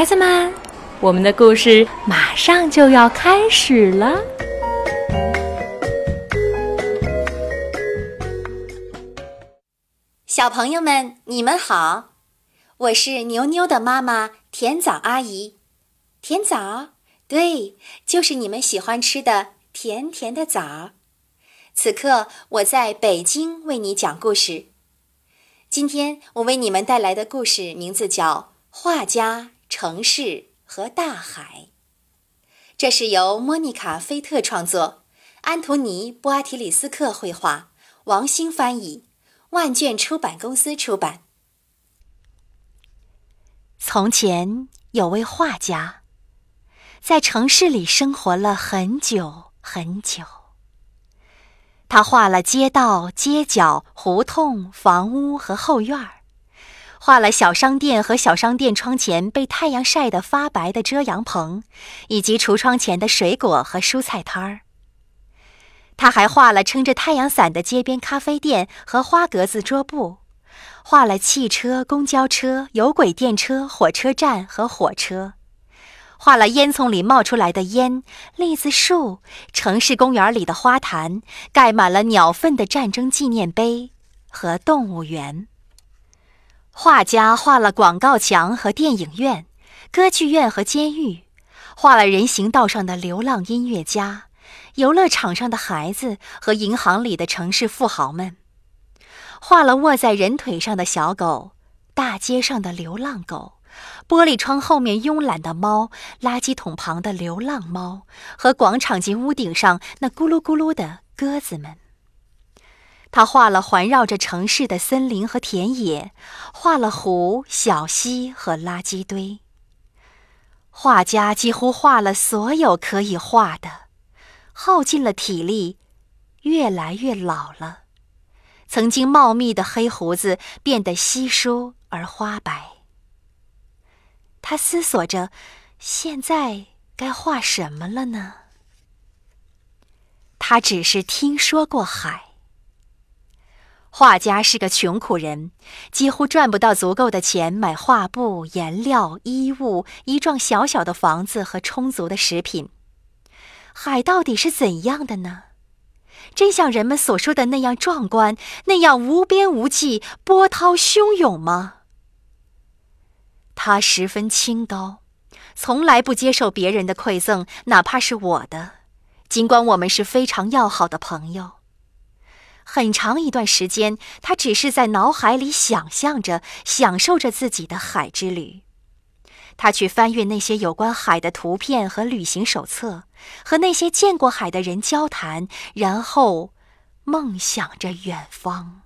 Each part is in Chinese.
孩子们，我们的故事马上就要开始了。小朋友们，你们好，我是牛牛的妈妈甜枣阿姨。甜枣，对，就是你们喜欢吃的甜甜的枣。此刻我在北京为你讲故事。今天我为你们带来的故事名字叫《画家、城市和大海》。这是由莫妮卡·菲特创作，安图尼·波阿提里斯克绘画，王兴翻译。万卷出版公司出版。从前有位画家，在城市里生活了很久很久。他画了街道、街角、胡同、房屋和后院儿，画了小商店和小商店窗前被太阳晒得发白的遮阳棚，以及橱窗前的水果和蔬菜摊儿。他还画了撑着太阳伞的街边咖啡店和花格子桌布，画了汽车、公交车、有轨电车、火车站和火车，画了烟囱里冒出来的烟、栗子树、城市公园里的花坛、盖满了鸟粪的战争纪念碑和动物园。画家画了广告墙和电影院、歌剧院和监狱，画了人行道上的流浪音乐家。游乐场上的孩子和银行里的城市富豪们，画了卧在人腿上的小狗，大街上的流浪狗，玻璃窗后面慵懒的猫，垃圾桶旁的流浪猫，和广场及屋顶上那咕噜咕噜的鸽子们。他画了环绕着城市的森林和田野，画了湖、小溪和垃圾堆。画家几乎画了所有可以画的。耗尽了体力，越来越老了。曾经茂密的黑胡子变得稀疏而花白。他思索着，现在该画什么了呢？他只是听说过海。画家是个穷苦人，几乎赚不到足够的钱买画布、颜料、衣物、一幢小小的房子和充足的食品。海到底是怎样的呢？真像人们所说的那样壮观，那样无边无际、波涛汹涌吗？他十分清高，从来不接受别人的馈赠，哪怕是我的，尽管我们是非常要好的朋友。很长一段时间，他只是在脑海里想象着、享受着自己的海之旅。他去翻阅那些有关海的图片和旅行手册，和那些见过海的人交谈，然后梦想着远方。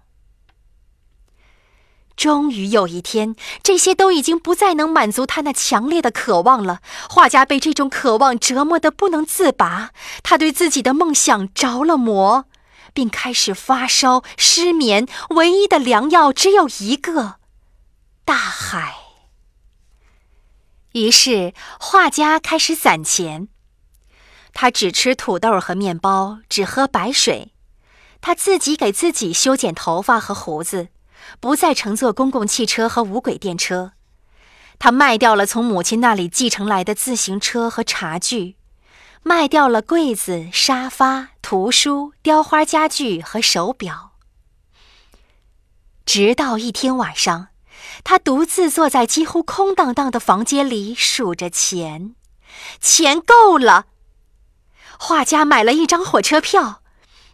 终于有一天，这些都已经不再能满足他那强烈的渴望了。画家被这种渴望折磨得不能自拔，他对自己的梦想着了魔，并开始发烧、失眠。唯一的良药只有一个：大海。于是，画家开始攒钱。他只吃土豆和面包，只喝白水。他自己给自己修剪头发和胡子，不再乘坐公共汽车和无轨电车。他卖掉了从母亲那里继承来的自行车和茶具，卖掉了柜子、沙发、图书、雕花家具和手表。直到一天晚上。他独自坐在几乎空荡荡的房间里数着钱，钱够了。画家买了一张火车票，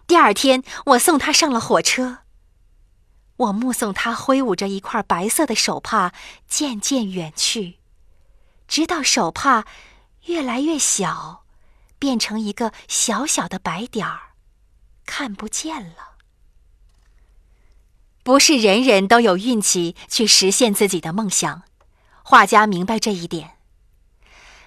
第二天我送他上了火车。我目送他挥舞着一块白色的手帕渐渐远去，直到手帕越来越小，变成一个小小的白点儿，看不见了。不是人人都有运气去实现自己的梦想，画家明白这一点。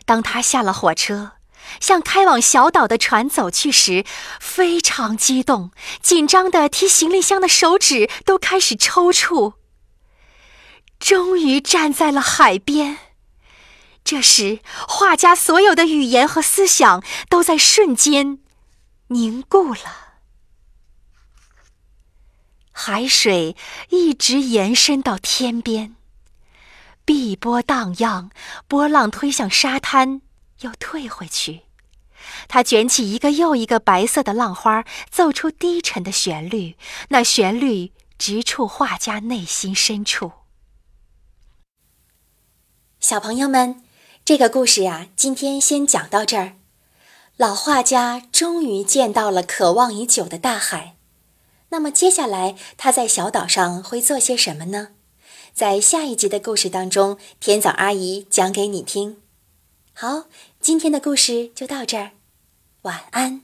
当他下了火车，向开往小岛的船走去时，非常激动，紧张的提行李箱的手指都开始抽搐。终于站在了海边，这时画家所有的语言和思想都在瞬间凝固了。海水一直延伸到天边，碧波荡漾，波浪推向沙滩，又退回去。它卷起一个又一个白色的浪花，奏出低沉的旋律，那旋律直触画家内心深处。小朋友们，这个故事呀，今天先讲到这儿。老画家终于见到了渴望已久的大海，那么接下来他在小岛上会做些什么呢？在下一集的故事当中，田枣阿姨讲给你听。好，今天的故事就到这儿，晚安。